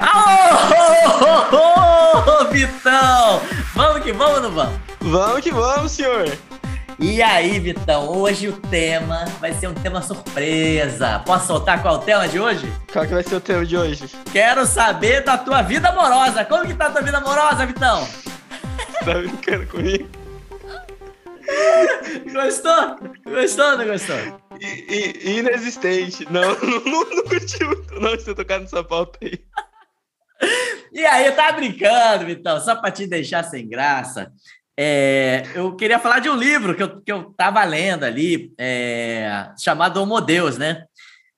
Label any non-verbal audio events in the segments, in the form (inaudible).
Aô, (laughs) Vitão! Vamos que vamos ou não vamos? Vamos que vamos, senhor! E aí, Vitão, hoje o tema vai ser um tema surpresa. Posso soltar qual é o tema de hoje? Qual que vai ser o tema de hoje? Quero saber da tua vida amorosa. Como que tá a tua vida amorosa, Vitão? Tá brincando comigo? Gostou? Gostou ou não gostou? I, inexistente. (laughs) Não, não, não, curti muito não tocar nessa pauta aí. E aí, tava brincando, Vitão, só para te deixar sem graça. É, eu queria falar de um livro que eu, que eu tava lendo ali, é, chamado Homo Deus, né?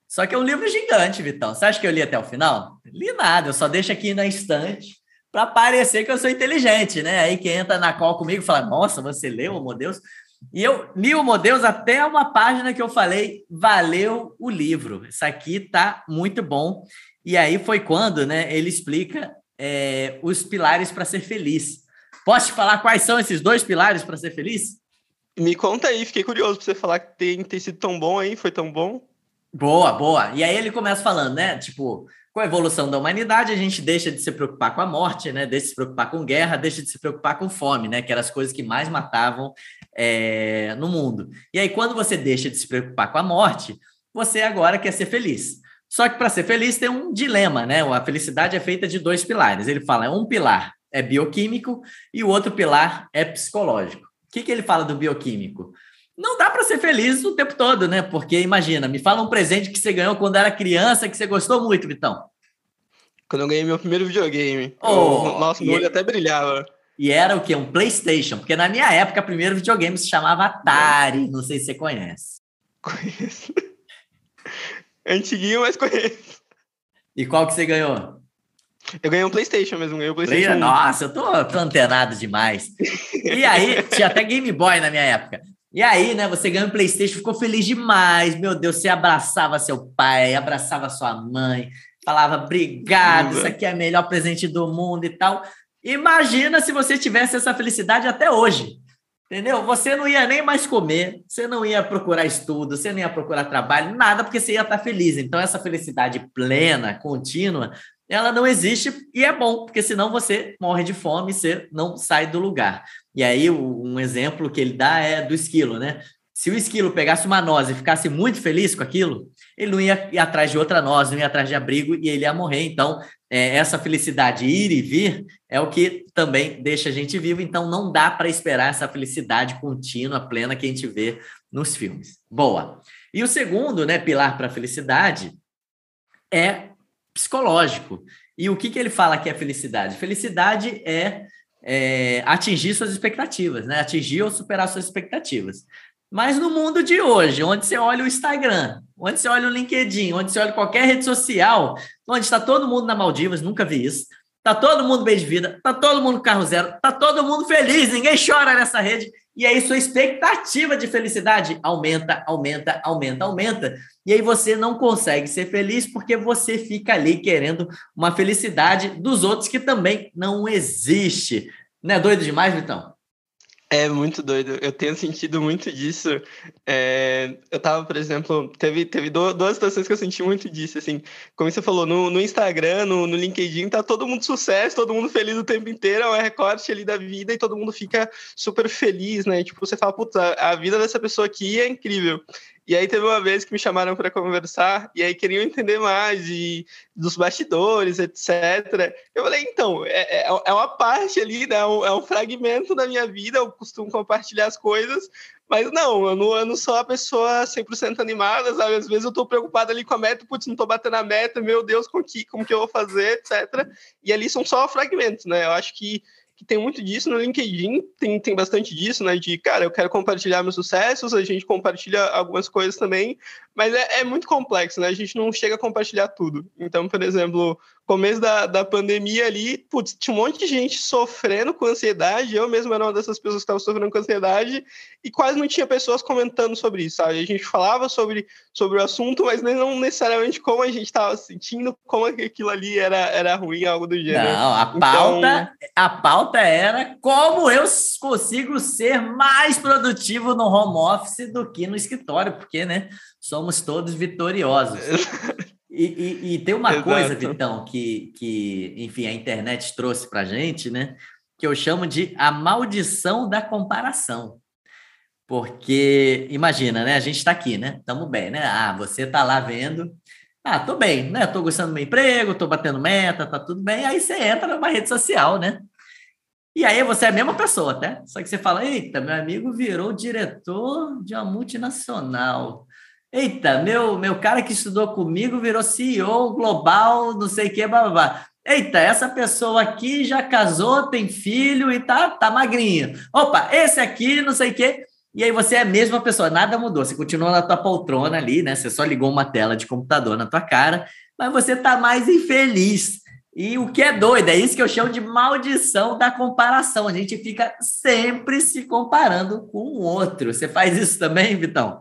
Só que é um livro gigante, Vitão. Você acha que eu li até o final? Li nada, eu só deixo aqui na estante para parecer que eu sou inteligente, né? Aí quem entra na call comigo fala: Nossa, você leu Homo Deus? E eu li o Homo Deus até uma página que eu falei: Valeu o livro. Isso aqui tá muito bom. E aí foi quando né, ele explica é, os pilares para ser feliz. Posso te falar quais são esses dois pilares para ser feliz? Me conta aí, fiquei curioso para você falar que tem, tem sido tão bom aí, foi tão bom. Boa, boa. E aí ele começa falando, né? Tipo, com a evolução da humanidade, a gente deixa de se preocupar com a morte, né? Deixa de se preocupar com guerra, deixa de se preocupar com fome, né? Que eram as coisas que mais matavam é, no mundo. E aí, quando você deixa de se preocupar com a morte, você agora quer ser feliz. Só que para ser feliz tem um dilema, né? A felicidade é feita de dois pilares. Ele fala, um pilar é bioquímico e o outro pilar é psicológico. O que, que ele fala do bioquímico? Não dá para ser feliz o tempo todo, né? Porque imagina, me fala um presente que você ganhou quando era criança que você gostou muito, Vitão. Quando eu ganhei meu primeiro videogame. Oh, eu, nossa, meu olho até brilhava. E era o quê? Um PlayStation. Porque na minha época, o primeiro videogame se chamava Atari. Não sei se você conhece. Conheço. (laughs) Antiguinho, mas conheço. E qual que você ganhou? Eu ganhei um PlayStation mesmo, ganhei um PlayStation. Play... Nossa, eu tô, tô antenado demais. E aí, (laughs) tinha até Game Boy na minha época. E aí, né, você ganhou um PlayStation, ficou feliz demais. Meu Deus, você abraçava seu pai, abraçava sua mãe, falava obrigado, isso aqui é o melhor presente do mundo e tal. Imagina se você tivesse essa felicidade até hoje. Entendeu? Você não ia nem mais comer, você não ia procurar estudo, você não ia procurar trabalho, nada, porque você ia estar feliz. Então, essa felicidade plena, contínua, ela não existe e é bom, porque senão você morre de fome e você não sai do lugar. E aí, um exemplo que ele dá é do esquilo, né? Se o esquilo pegasse uma noz e ficasse muito feliz com aquilo, ele não ia ir atrás de outra noz, não ia atrás de abrigo e ele ia morrer. Então, é, essa felicidade ir e vir é o que também deixa a gente vivo. Então, não dá para esperar essa felicidade contínua, plena que a gente vê nos filmes. Boa. E o segundo, né, pilar para a felicidade é psicológico. E o que, que ele fala que é felicidade? Felicidade é, é atingir suas expectativas, né? Atingir ou superar suas expectativas. Mas no mundo de hoje, onde você olha o Instagram, onde você olha o LinkedIn, onde você olha qualquer rede social, onde está todo mundo na Maldivas, nunca vi isso, está todo mundo bem de vida, está todo mundo carro zero, está todo mundo feliz, ninguém chora nessa rede, e aí sua expectativa de felicidade aumenta, aumenta, aumenta, aumenta, e aí você não consegue ser feliz porque você fica ali querendo uma felicidade dos outros que também não existe. Não é doido demais, Vitão? É muito doido. Eu tenho sentido muito disso. É, eu tava, por exemplo, teve, teve duas situações que eu senti muito disso, assim. Como você falou, no, no Instagram, no, no, LinkedIn, tá todo mundo sucesso, todo mundo feliz o tempo inteiro, é um recorte ali da vida e todo mundo fica super feliz, né? Tipo, você fala, putz, a, a vida dessa pessoa aqui é incrível. E aí teve uma vez que me chamaram para conversar e aí queriam entender mais de, dos bastidores, etc. Eu falei, então, é, é, é uma parte ali, né? É um, é um fragmento da minha vida, eu costumo compartilhar as coisas, mas não, eu não, eu não sou a pessoa 100% animada, sabe? Às vezes eu estou preocupado ali com a meta, putz, não estou batendo a meta, meu Deus, com que, como que eu vou fazer, etc. E ali são só fragmentos, né? Eu acho que que tem muito disso no LinkedIn, tem, tem bastante disso, né? De, cara, eu quero compartilhar meus sucessos, a gente compartilha algumas coisas também, mas é, é muito complexo, né? A gente não chega a compartilhar tudo. Então, por exemplo, começo da, da pandemia ali, putz, tinha um monte de gente sofrendo com ansiedade. Eu mesmo era uma dessas pessoas que estava sofrendo com ansiedade e quase não tinha pessoas comentando sobre isso, sabe? A gente falava sobre, sobre o assunto, mas não necessariamente como a gente estava sentindo, como aquilo ali era, era ruim, algo do gênero. Não, a pauta, então... a pauta era como eu consigo ser mais produtivo no home office do que no escritório, porque, né? somos todos vitoriosos. (laughs) E, e, e tem uma Exato. coisa, Vitão, que, que, enfim, a internet trouxe para gente, né? Que eu chamo de a maldição da comparação. Porque, imagina, né? A gente está aqui, né? Estamos bem, né? Ah, você está lá vendo. Ah, tô bem, né? Tô gostando do meu emprego, tô batendo meta, tá tudo bem. Aí você entra numa rede social, né? E aí você é a mesma pessoa, até. Só que você fala, eita, meu amigo virou diretor de uma multinacional. Eita, meu, meu cara que estudou comigo virou CEO global, não sei o que, blá, blá, blá. Eita, essa pessoa aqui já casou, tem filho e tá, tá magrinho. Opa, esse aqui, não sei o quê. E aí você é a mesma pessoa, nada mudou. Você continua na tua poltrona ali, né? Você só ligou uma tela de computador na tua cara, mas você tá mais infeliz. E o que é doido, é isso que eu chamo de maldição da comparação. A gente fica sempre se comparando com o outro. Você faz isso também, Vitão?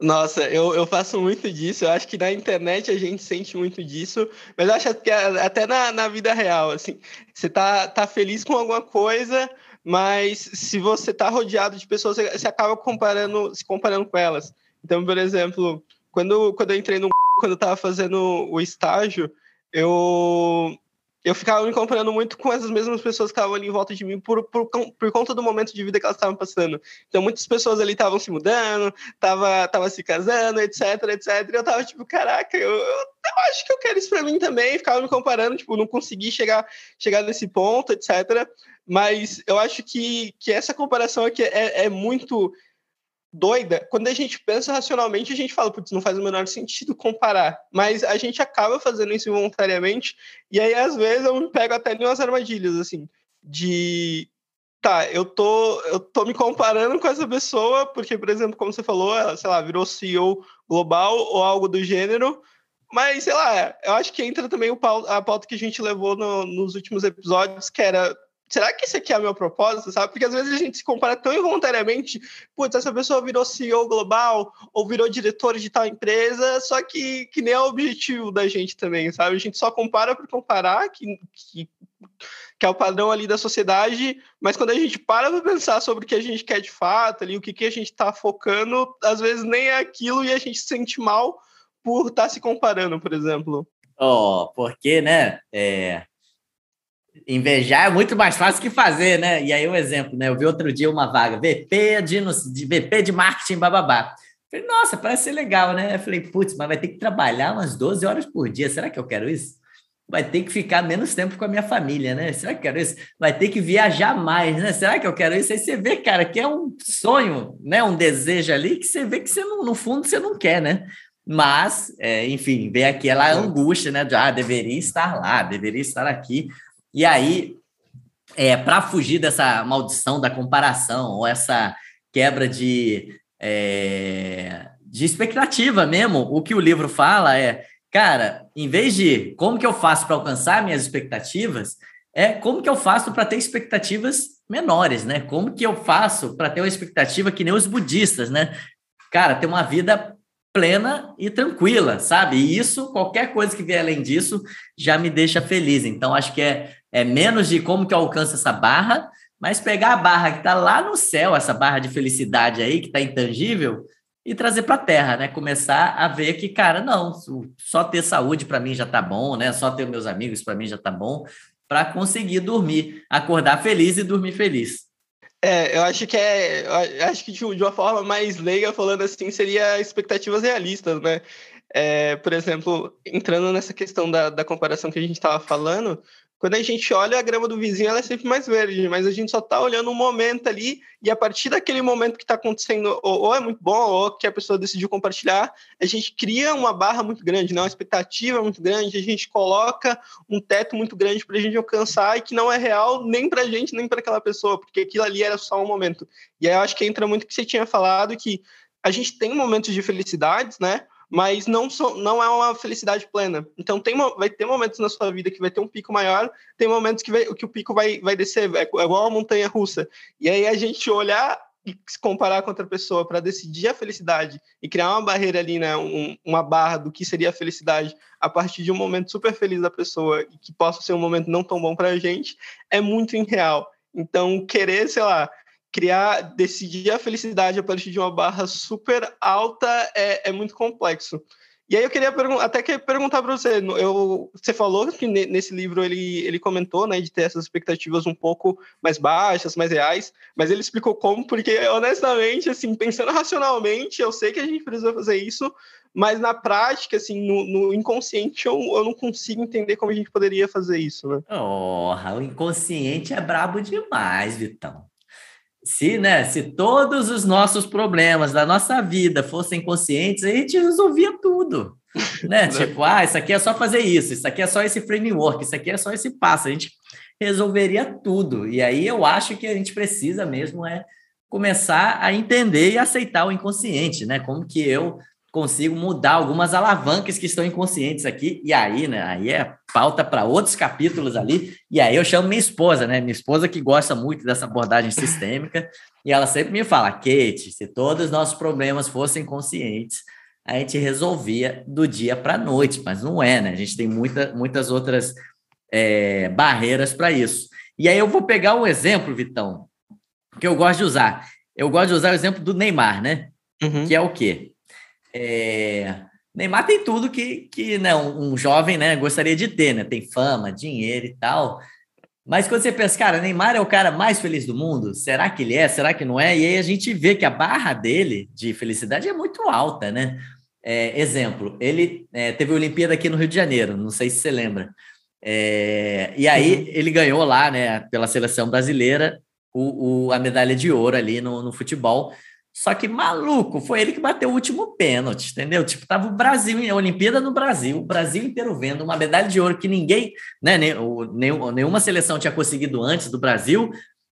Nossa, eu, eu faço muito disso. Eu acho que na internet a gente sente muito disso, mas eu acho que até na, na vida real, assim, você tá, tá feliz com alguma coisa, mas se você tá rodeado de pessoas, você, você acaba comparando, se comparando com elas. Então, por exemplo, quando, quando eu entrei no quando eu tava fazendo o estágio, eu eu ficava me comparando muito com essas mesmas pessoas que estavam ali em volta de mim por, por, por conta do momento de vida que elas estavam passando. Então, muitas pessoas ali estavam se mudando, estavam tava se casando, etc, etc. E eu tava tipo, caraca, eu, eu, eu acho que eu quero isso para mim também. Ficava me comparando, tipo, não consegui chegar, chegar nesse ponto, etc. Mas eu acho que, que essa comparação aqui é, é muito doida, quando a gente pensa racionalmente, a gente fala, putz, não faz o menor sentido comparar. Mas a gente acaba fazendo isso voluntariamente, e aí às vezes eu me pego até em umas armadilhas, assim, de. Tá, eu tô, eu tô me comparando com essa pessoa, porque, por exemplo, como você falou, ela, sei lá, virou CEO global ou algo do gênero, mas, sei lá, eu acho que entra também o, a pauta que a gente levou no, nos últimos episódios, que era será que esse aqui é o meu propósito, sabe? Porque às vezes a gente se compara tão involuntariamente, putz, essa pessoa virou CEO global ou virou diretor de tal empresa, só que, que nem é o objetivo da gente também, sabe? A gente só compara por comparar, que, que, que é o padrão ali da sociedade, mas quando a gente para para pensar sobre o que a gente quer de fato, ali, o que, que a gente está focando, às vezes nem é aquilo e a gente se sente mal por estar tá se comparando, por exemplo. Oh, porque, né? É, Invejar é muito mais fácil que fazer, né? E aí, um exemplo, né? Eu vi outro dia uma vaga, VP de, de VP de marketing, bababá. Falei, nossa, parece ser legal, né? Eu falei, putz, mas vai ter que trabalhar umas 12 horas por dia. Será que eu quero isso? Vai ter que ficar menos tempo com a minha família, né? Será que eu quero isso? Vai ter que viajar mais, né? Será que eu quero isso? Aí você vê, cara, que é um sonho, né? Um desejo ali que você vê que você não, no fundo você não quer, né? Mas, é, enfim, vê aquela angústia, né? De, ah, deveria estar lá, deveria estar aqui. E aí, é, para fugir dessa maldição da comparação, ou essa quebra de, é, de expectativa mesmo, o que o livro fala é, cara, em vez de como que eu faço para alcançar minhas expectativas, é como que eu faço para ter expectativas menores, né? Como que eu faço para ter uma expectativa que nem os budistas, né? Cara, ter uma vida plena e tranquila, sabe? E isso, qualquer coisa que vier além disso, já me deixa feliz. Então, acho que é, é menos de como que eu alcanço essa barra, mas pegar a barra que está lá no céu, essa barra de felicidade aí, que está intangível, e trazer para a terra, né? Começar a ver que, cara, não, só ter saúde para mim já tá bom, né? Só ter meus amigos para mim já tá bom, para conseguir dormir, acordar feliz e dormir feliz. É, eu acho que é. acho que de uma forma mais leiga, falando assim, seria expectativas realistas, né? É, por exemplo, entrando nessa questão da, da comparação que a gente estava falando, quando a gente olha a grama do vizinho, ela é sempre mais verde, mas a gente só está olhando um momento ali, e a partir daquele momento que está acontecendo, ou, ou, é muito bom, ou que a pessoa decidiu compartilhar, a gente cria uma barra muito grande, né? uma expectativa muito grande, a gente coloca um teto muito grande para a gente alcançar e que não é real nem para a gente, nem para aquela pessoa, porque aquilo ali era só um momento. E aí eu acho que entra muito o que você tinha falado, que a gente tem momentos de felicidades, né? Mas não, so, não é uma felicidade plena. Então tem, vai ter momentos na sua vida que vai ter um pico maior, tem momentos que, vai, que o pico vai, vai descer, é, é igual a montanha russa. E aí a gente olhar e se comparar com outra pessoa para decidir a felicidade e criar uma barreira ali, né, um, uma barra do que seria a felicidade a partir de um momento super feliz da pessoa e que possa ser um momento não tão bom para a gente, é muito irreal. Então, querer, sei lá, criar, decidir a felicidade a partir de uma barra super alta é, é muito complexo. E aí eu queria até que perguntar para você, eu, você falou que nesse livro ele, ele comentou, né, de ter essas expectativas um pouco mais baixas, mais reais, mas ele explicou como, porque honestamente, assim, pensando racionalmente, eu sei que a gente precisa fazer isso, mas na prática, assim, no, no inconsciente, eu, eu não consigo entender como a gente poderia fazer isso, né? Oh, o inconsciente é brabo demais, Vitão. Se, né, se todos os nossos problemas da nossa vida fossem conscientes, a gente resolvia tudo. (laughs) Né? tipo, ah, isso aqui é só fazer isso, isso aqui é só esse framework, isso aqui é só esse passo. A gente resolveria tudo. E aí eu acho que a gente precisa mesmo é começar a entender e aceitar o inconsciente, né? Como que eu consigo mudar algumas alavancas que estão inconscientes aqui, e aí, né, aí é pauta para outros capítulos ali, e aí eu chamo minha esposa, né, minha esposa que gosta muito dessa abordagem sistêmica, e ela sempre me fala, Kate, se todos os nossos problemas fossem conscientes, a gente resolvia do dia para a noite, mas não é, né, a gente tem muita, muitas outras é, barreiras para isso. E aí eu vou pegar um exemplo, Vitão, que eu gosto de usar, eu gosto de usar o exemplo do Neymar, né, uhum. que é o quê? É... Neymar tem tudo que, que né, um, um, jovem né, gostaria de ter, né? Tem fama, dinheiro e tal. Mas quando você pensa, cara, Neymar é o cara mais feliz do mundo, será que ele é? Será que não é? E aí a gente vê que a barra dele de felicidade é muito alta, né? É, exemplo, ele é, teve a Olimpíada aqui no Rio de Janeiro, não sei se você lembra. É, e aí uhum. ele ganhou lá, né, pela seleção brasileira, o, o, a medalha de ouro ali no, no futebol. Só que maluco, foi ele que bateu o último pênalti, entendeu? Tipo, tava o Brasil, a Olimpíada no Brasil, o Brasil inteiro vendo uma medalha de ouro que ninguém, né, nem, nenhuma seleção tinha conseguido antes do Brasil,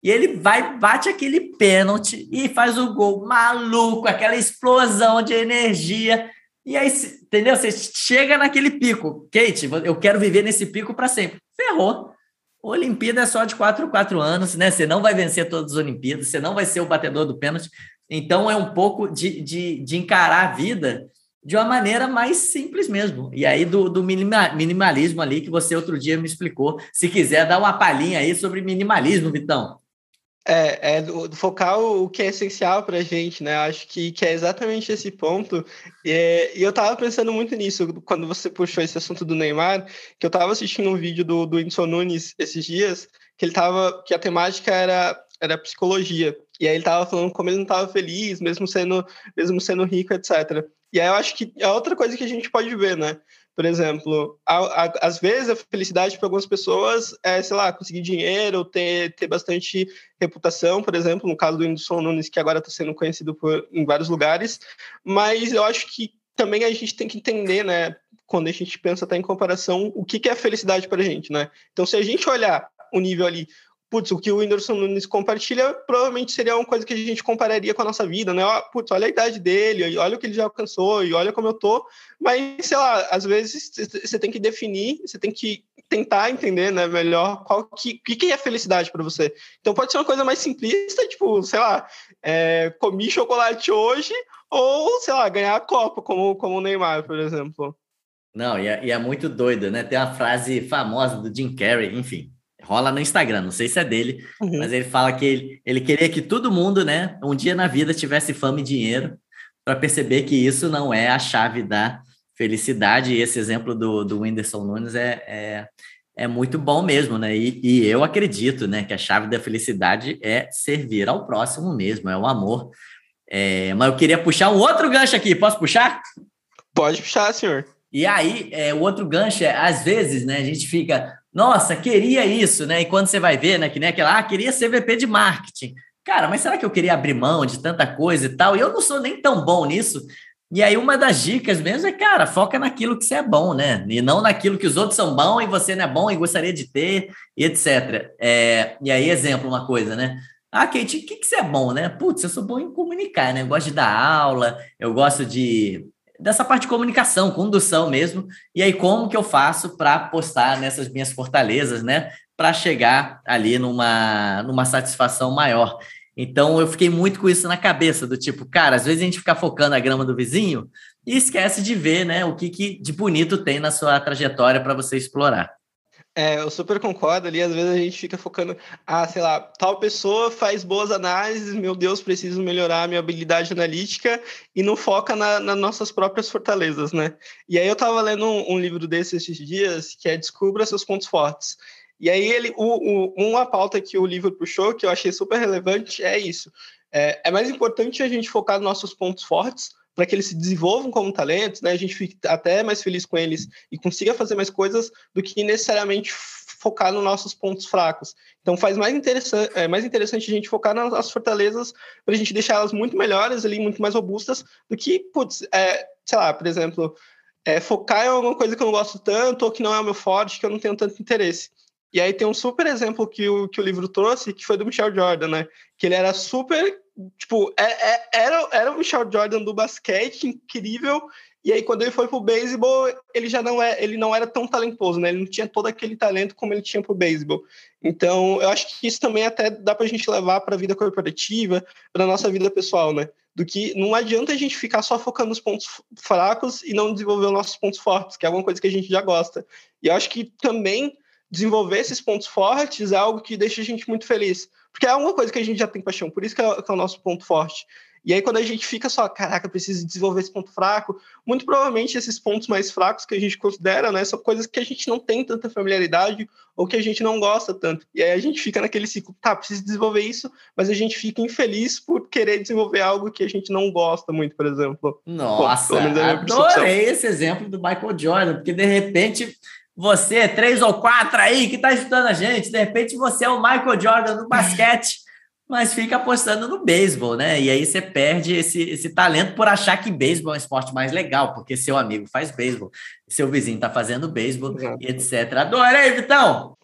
e ele vai, bate aquele pênalti e faz o gol maluco, aquela explosão de energia. E aí, entendeu? Você chega naquele pico. Kate, eu quero viver nesse pico para sempre. Ferrou. Olimpíada é só de quatro quatro anos, né? Você não vai vencer todas as Olimpíadas, você não vai ser o batedor do pênalti. Então, é um pouco de, de, de encarar a vida de uma maneira mais simples mesmo. E aí, do, do minimalismo ali, que você outro dia me explicou. Se quiser, dar uma palhinha aí sobre minimalismo, Vitão. É, é do, focar o, que é essencial para a gente, né? Acho que, que é exatamente esse ponto. E, e eu estava pensando muito nisso quando você puxou esse assunto do Neymar, que eu estava assistindo um vídeo do, do Nunes esses dias, que ele tava, que a temática era, era psicologia. E aí ele tava falando como ele não estava feliz, mesmo sendo, mesmo sendo rico, etc. E aí eu acho que é outra coisa que a gente pode ver, né? Por exemplo, a, a, às vezes a felicidade para algumas pessoas é, sei lá, conseguir dinheiro, ter, ter bastante reputação, por exemplo, no caso do Whindersson Nunes, que agora está sendo conhecido por, em vários lugares. Mas eu acho que também a gente tem que entender, né? Quando a gente pensa até em comparação, o que, que é felicidade para a gente, né? Então, se a gente olhar o nível ali, putz, o que o Whindersson Nunes compartilha provavelmente seria uma coisa que a gente compararia com a nossa vida, né? Putz, olha a idade dele, olha o que ele já alcançou, e olha como eu tô. Mas, sei lá, às vezes você tem que definir, você tem que tentar entender, né, melhor qual que, que é felicidade para você. Então pode ser uma coisa mais simplista, tipo, sei lá, é, comi chocolate hoje, ou, sei lá, ganhar a Copa, como, como o Neymar, por exemplo. Não, e é, e é muito doido, né? Tem uma frase famosa do Jim Carrey, enfim, rola no Instagram, não sei se é dele, uhum. mas ele fala que ele, ele queria que todo mundo, né, um dia na vida tivesse fama e dinheiro para perceber que isso não é a chave da felicidade. E esse exemplo do, do Whindersson Nunes é, é, é muito bom mesmo, né? E, e, eu acredito, né, que a chave da felicidade é servir ao próximo mesmo, é o amor. É, mas eu queria puxar um outro gancho aqui, posso puxar? Pode puxar, senhor. E aí, é, o outro gancho é, às vezes, né, a gente fica, nossa, queria isso, né? E quando você vai ver, né, que nem aquela, ah, queria ser VP de marketing. Cara, mas será que eu queria abrir mão de tanta coisa e tal? E eu não sou nem tão bom nisso. E aí, uma das dicas mesmo é, cara, foca naquilo que você é bom, né? E não naquilo que os outros são bons e você não é bom e gostaria de ter, e etc. É, e aí, exemplo, uma coisa, né? Ah, Kate, o que, que você é bom, né? Putz, eu sou bom em comunicar, né? Eu gosto de dar aula, eu gosto de dessa parte de comunicação, condução mesmo. E aí, como que eu faço para postar nessas minhas fortalezas, né? Para chegar ali numa, numa satisfação maior. Então, eu fiquei muito com isso na cabeça, do tipo, cara, às vezes a gente fica focando a grama do vizinho e esquece de ver, né, o que, que de bonito tem na sua trajetória para você explorar. É, eu super concordo ali. Às vezes a gente fica focando, ah, sei lá, tal pessoa faz boas análises, meu Deus, preciso melhorar a minha habilidade analítica e não foca na, nas nossas próprias fortalezas, né? E aí eu tava lendo um, um livro desses esses dias que é Descubra seus pontos fortes. E aí ele, o, o, uma pauta que o livro puxou que eu achei super relevante é isso. É, é mais importante a gente focar nos nossos pontos fortes para que eles se desenvolvam como talentos, né? A gente fique até mais feliz com eles e consiga fazer mais coisas do que necessariamente focar nos nossos pontos fracos. Então faz mais interessante, é mais interessante a gente focar nas fortalezas para a gente deixar elas muito melhores ali, muito mais robustas do que, putz, é, sei lá, por exemplo, é, focar em alguma coisa que eu não gosto tanto ou que não é o meu forte, que eu não tenho tanto interesse. E aí tem um super exemplo que o, que o livro trouxe, que foi do Michel Jordan, né? Que ele era super, tipo, é, é, era, era o Michel Jordan do basquete, incrível, e aí quando ele foi pro beisebol, ele já não é, ele não era tão talentoso, né? Ele não tinha todo aquele talento como ele tinha pro beisebol. Então, eu acho que isso também até dá pra gente levar para a vida corporativa, para nossa vida pessoal, né? Do que não adianta a gente ficar só focando nos pontos fracos e não desenvolver os nossos pontos fortes, que é alguma coisa que a gente já gosta. E eu acho que também desenvolver esses pontos fortes é algo que deixa a gente muito feliz. Porque é uma coisa que a gente já tem paixão, por isso que é, que é o nosso ponto forte. E aí, quando a gente fica só, caraca, preciso desenvolver esse ponto fraco, muito provavelmente esses pontos mais fracos que a gente considera, né, são coisas que a gente não tem tanta familiaridade ou que a gente não gosta tanto. E aí a gente fica naquele ciclo, tá, preciso desenvolver isso, mas a gente fica infeliz por querer desenvolver algo que a gente não gosta muito, por exemplo. Nossa, Bom, é adorei esse exemplo do Michael Jordan, porque de repente você, três ou quatro aí que está estudando a gente, de repente você é o Michael Jordan no basquete, mas fica apostando no beisebol, né? E aí você perde esse, esse talento por achar que beisebol é um esporte mais legal, porque seu amigo faz beisebol, seu vizinho está fazendo beisebol etc. Adorei, Vitão!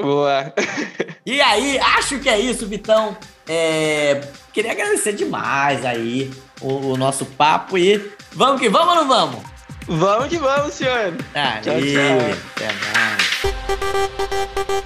Boa! e aí, acho que é isso, Vitão. É, queria agradecer demais aí o, o nosso papo e vamos que vamos ou não vamos? Vamos que vamos, senhor. Ah, tchau, tchau. Até mais.